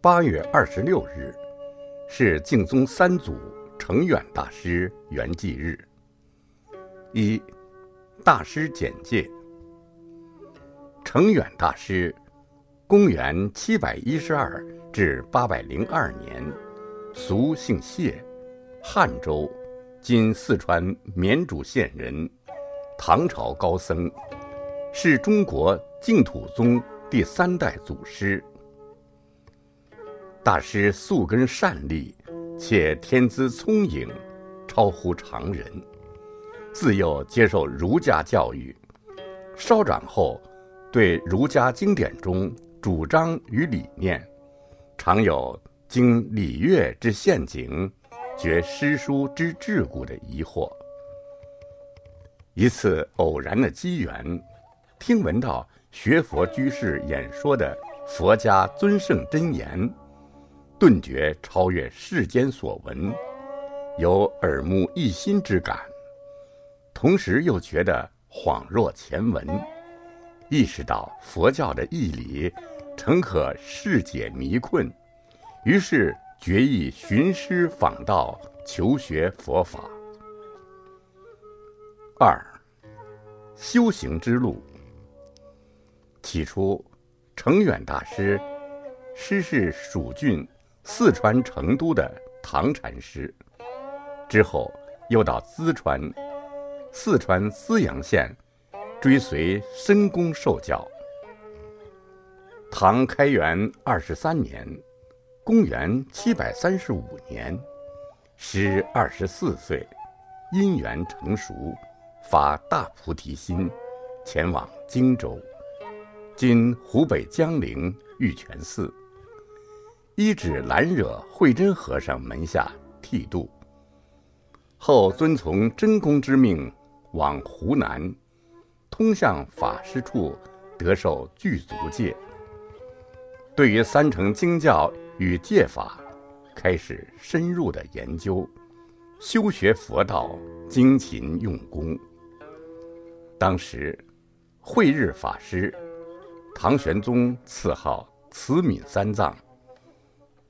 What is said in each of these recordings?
八月二十六日是净宗三祖承远大师圆寂日。一、大师简介：承远大师，公元七百一十二至八百零二年，俗姓谢，汉州（今四川绵竹县）人，唐朝高僧，是中国净土宗第三代祖师。大师素根善立，且天资聪颖，超乎常人。自幼接受儒家教育，稍长后，对儒家经典中主张与理念，常有经礼乐之陷阱，觉诗书之桎梏的疑惑。一次偶然的机缘，听闻到学佛居士演说的佛家尊圣真言。顿觉超越世间所闻，有耳目一新之感，同时又觉得恍若前闻，意识到佛教的义理诚可释解迷困，于是决意寻师访道，求学佛法。二，修行之路。起初，程远大师师事蜀郡。四川成都的唐禅师，之后又到淄川、四川资阳县，追随申公受教。唐开元二十三年，公元七百三十五年，师二十四岁，因缘成熟，发大菩提心，前往荆州（今湖北江陵玉泉寺）。依止兰惹慧真和尚门下剃度，后遵从真公之命往湖南，通向法师处，得受具足戒。对于三乘经教与戒法，开始深入的研究，修学佛道，精勤用功。当时，慧日法师，唐玄宗赐号慈悯三藏。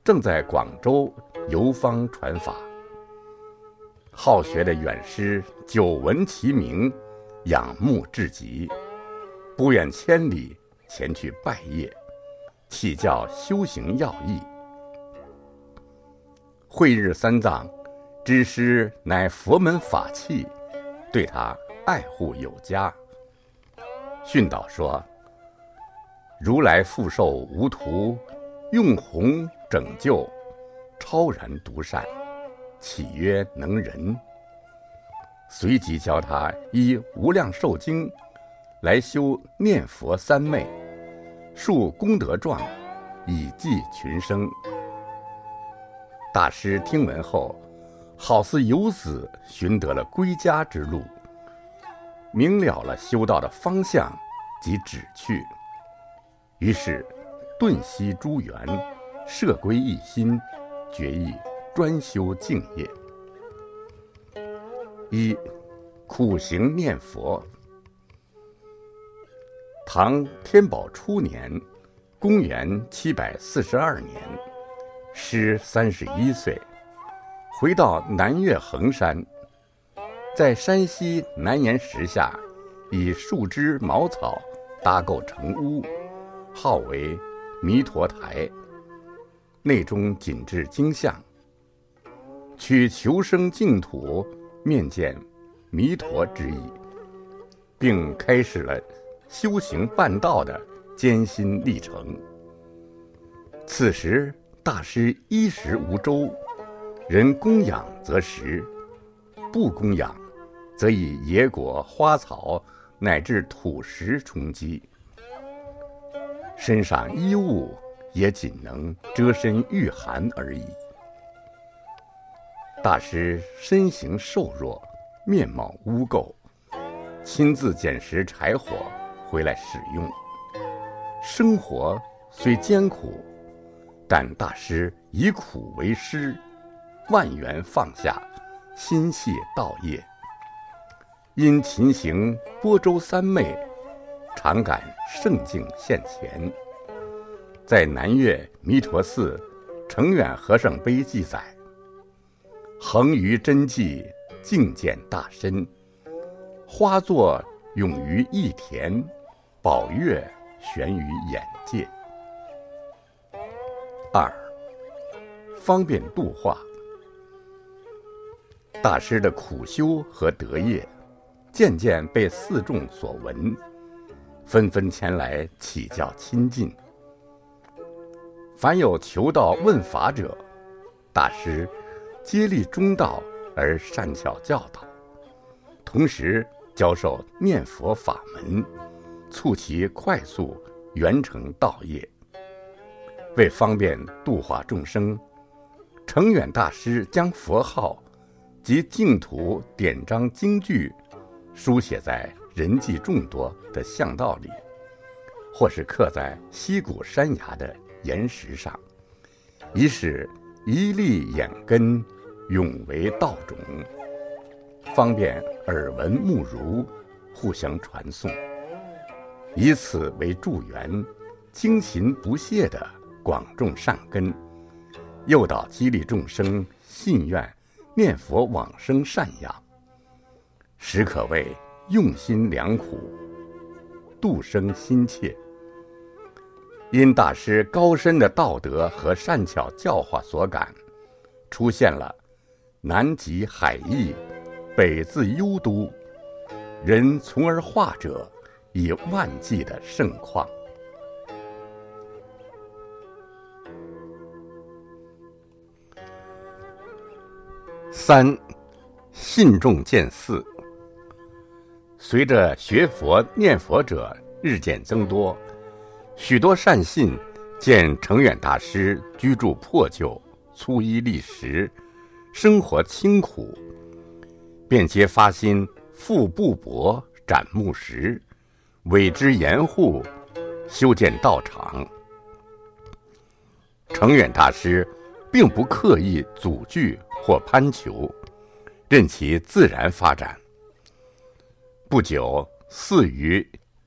正在广州游方传法，好学的远师久闻其名，仰慕至极，不远千里前去拜谒，启教修行要义。慧日三藏知师乃佛门法器，对他爱护有加，训导说：“如来复寿无徒，用弘。”拯救，超然独善，岂曰能人？随即教他依《无量寿经》来修念佛三昧，述功德状，以济群生。大师听闻后，好似游子寻得了归家之路，明了了修道的方向及旨趣，于是顿息诸缘。摄归一心，决意专修净业。一苦行念佛。唐天宝初年，公元七百四十二年，师三十一岁，回到南岳衡山，在山西南岩石下，以树枝茅草搭构成屋，号为弥陀台。内中紧致精像，取求生净土、面见弥陀之意，并开始了修行办道的艰辛历程。此时大师衣食无周，人供养则食，不供养，则以野果、花草乃至土石充饥，身上衣物。也仅能遮身御寒而已。大师身形瘦弱，面貌污垢，亲自捡拾柴火回来使用。生活虽艰苦，但大师以苦为师，万缘放下，心系道业。因勤行波州三昧，常感圣境现前。在南岳弥陀寺成远和尚碑记载：“横于真迹，静见大身；花作永于一田，宝月悬于眼界。”二，方便度化。大师的苦修和德业，渐渐被四众所闻，纷纷前来乞教亲近。凡有求道问法者，大师接力中道而善巧教导，同时教授念佛法门，促其快速圆成道业。为方便度化众生，成远大师将佛号及净土典章经句书写在人迹众多的巷道里，或是刻在溪谷山崖的岩石上，以使一粒眼根永为道种，方便耳闻目如互相传颂，以此为助缘，精勤不懈的。广种善根，诱导激励众生信愿念佛往生善养，实可谓用心良苦，度生心切。因大师高深的道德和善巧教化所感，出现了南极海邑，北自幽都，人从而化者以万计的盛况。三，信众见寺。随着学佛念佛者日渐增多，许多善信见成远大师居住破旧、粗衣丽食，生活清苦，便皆发心复布帛、斩木石，委之严护，修建道场。成远大师并不刻意阻拒。或攀求，任其自然发展。不久，寺宇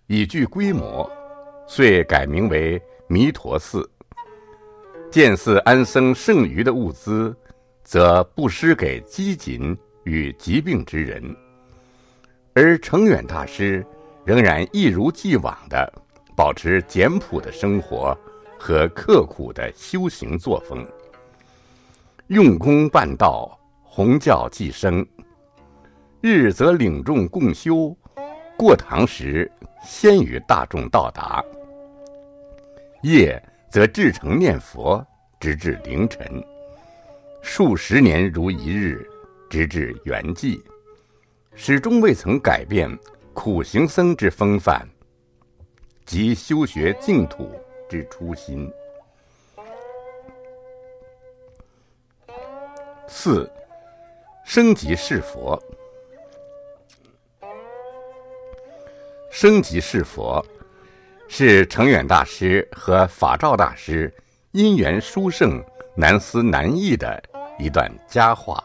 已具规模，遂改名为弥陀寺。建寺安僧剩余的物资，则布施给饥馑与疾病之人。而成远大师仍然一如既往地保持简朴的生活和刻苦的修行作风。用功办道，弘教济生。日则领众共修，过堂时先于大众到达；夜则至诚念佛，直至凌晨，数十年如一日，直至圆寂，始终未曾改变苦行僧之风范及修学净土之初心。四，升级是佛。升级是佛，是成远大师和法照大师因缘殊胜、难思难议的一段佳话。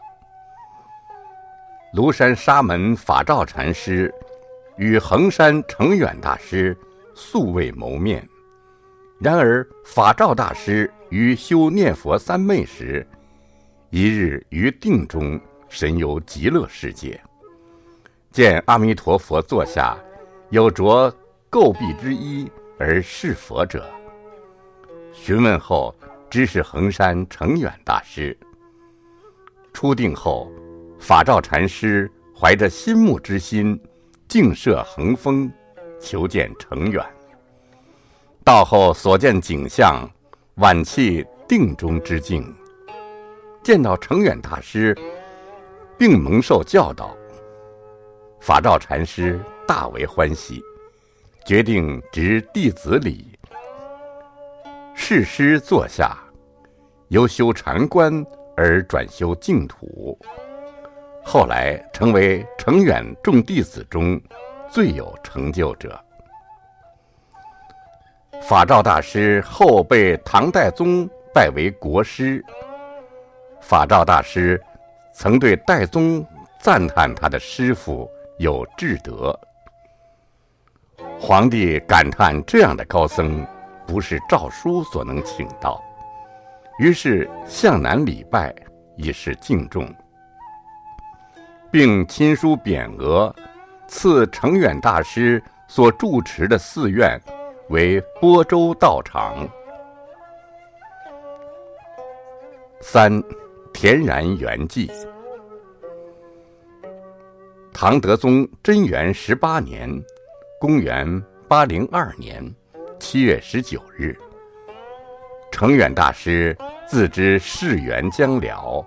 庐山沙门法照禅师与衡山成远大师素未谋面，然而法照大师于修念佛三昧时。一日于定中神游极乐世界，见阿弥陀佛坐下，有着垢壁之衣而是佛者。询问后，知是衡山成远大师。出定后，法照禅师怀着心慕之心，径涉衡峰，求见成远。到后所见景象，宛弃定中之境。见到成远大师，并蒙受教导，法照禅师大为欢喜，决定执弟子礼，誓师坐下，由修禅观而转修净土，后来成为成远众弟子中最有成就者。法照大师后被唐代宗拜为国师。法照大师曾对代宗赞叹他的师傅有智德。皇帝感叹这样的高僧不是诏书所能请到，于是向南礼拜以示敬重，并亲书匾额，赐程远大师所住持的寺院为播州道场。三，田然圆寂。唐德宗贞元十八年，公元八零二年七月十九日，成远大师自知世缘将了，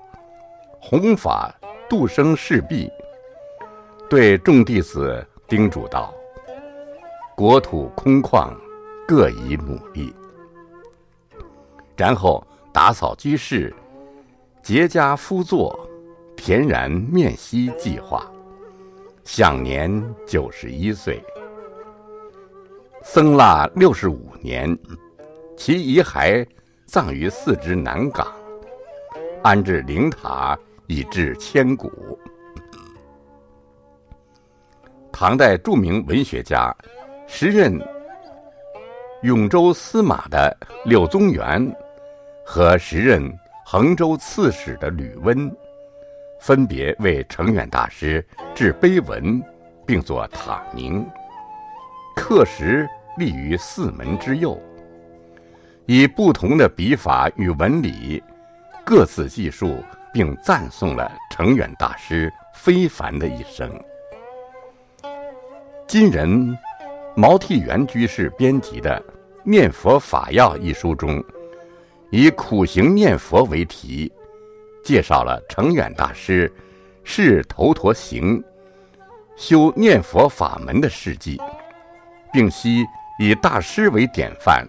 弘法度生事毕，对众弟子叮嘱道：“国土空旷，各以努力。”然后打扫居室。结跏趺坐，恬然面息计划，享年九十一岁。僧腊六十五年，其遗骸葬于寺之南岗，安置灵塔以至千古。唐代著名文学家、时任永州司马的柳宗元和时任。衡州刺史的吕温，分别为成远大师制碑文，并作塔铭，刻石立于寺门之右，以不同的笔法与纹理，各自记述并赞颂了成远大师非凡的一生。今人毛替元居士编辑的《念佛法要》一书中。以苦行念佛为题，介绍了成远大师是头陀行修念佛法门的事迹，并悉以大师为典范，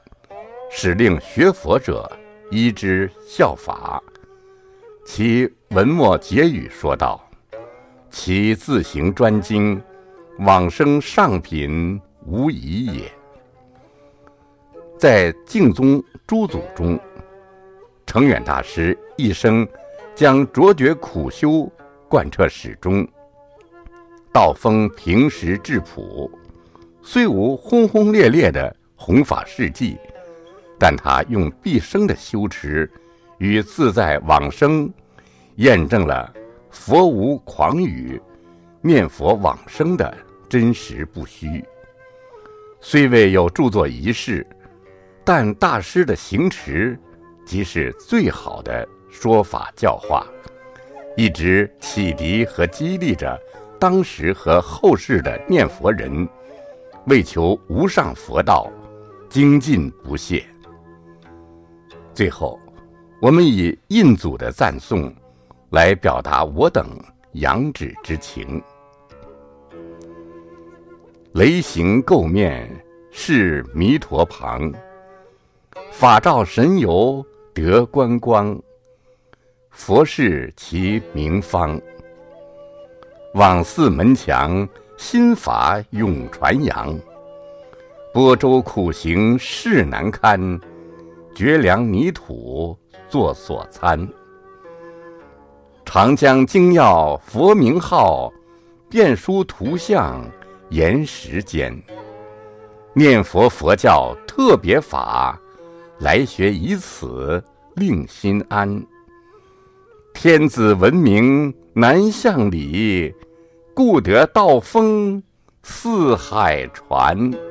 使令学佛者依之效法。其文末结语说道：“其自行专精，往生上品无疑也。”在净宗诸祖中。成远大师一生将卓绝苦修贯彻始终，道风平实质朴，虽无轰轰烈烈的弘法事迹，但他用毕生的修持与自在往生，验证了佛无狂语，念佛往生的真实不虚。虽未有著作遗世，但大师的行持。即是最好的说法教化，一直启迪和激励着当时和后世的念佛人，为求无上佛道，精进不懈。最后，我们以印祖的赞颂，来表达我等仰止之情。雷行垢面是弥陀旁，法照神游。得观光，佛事其名方。往寺门墙，心法永传扬。播州苦行事难堪，绝粮泥土作所餐。长江精要佛名号，遍书图像言时间。念佛佛教特别法。来学以此令心安。天子闻名南向礼，故得道风四海传。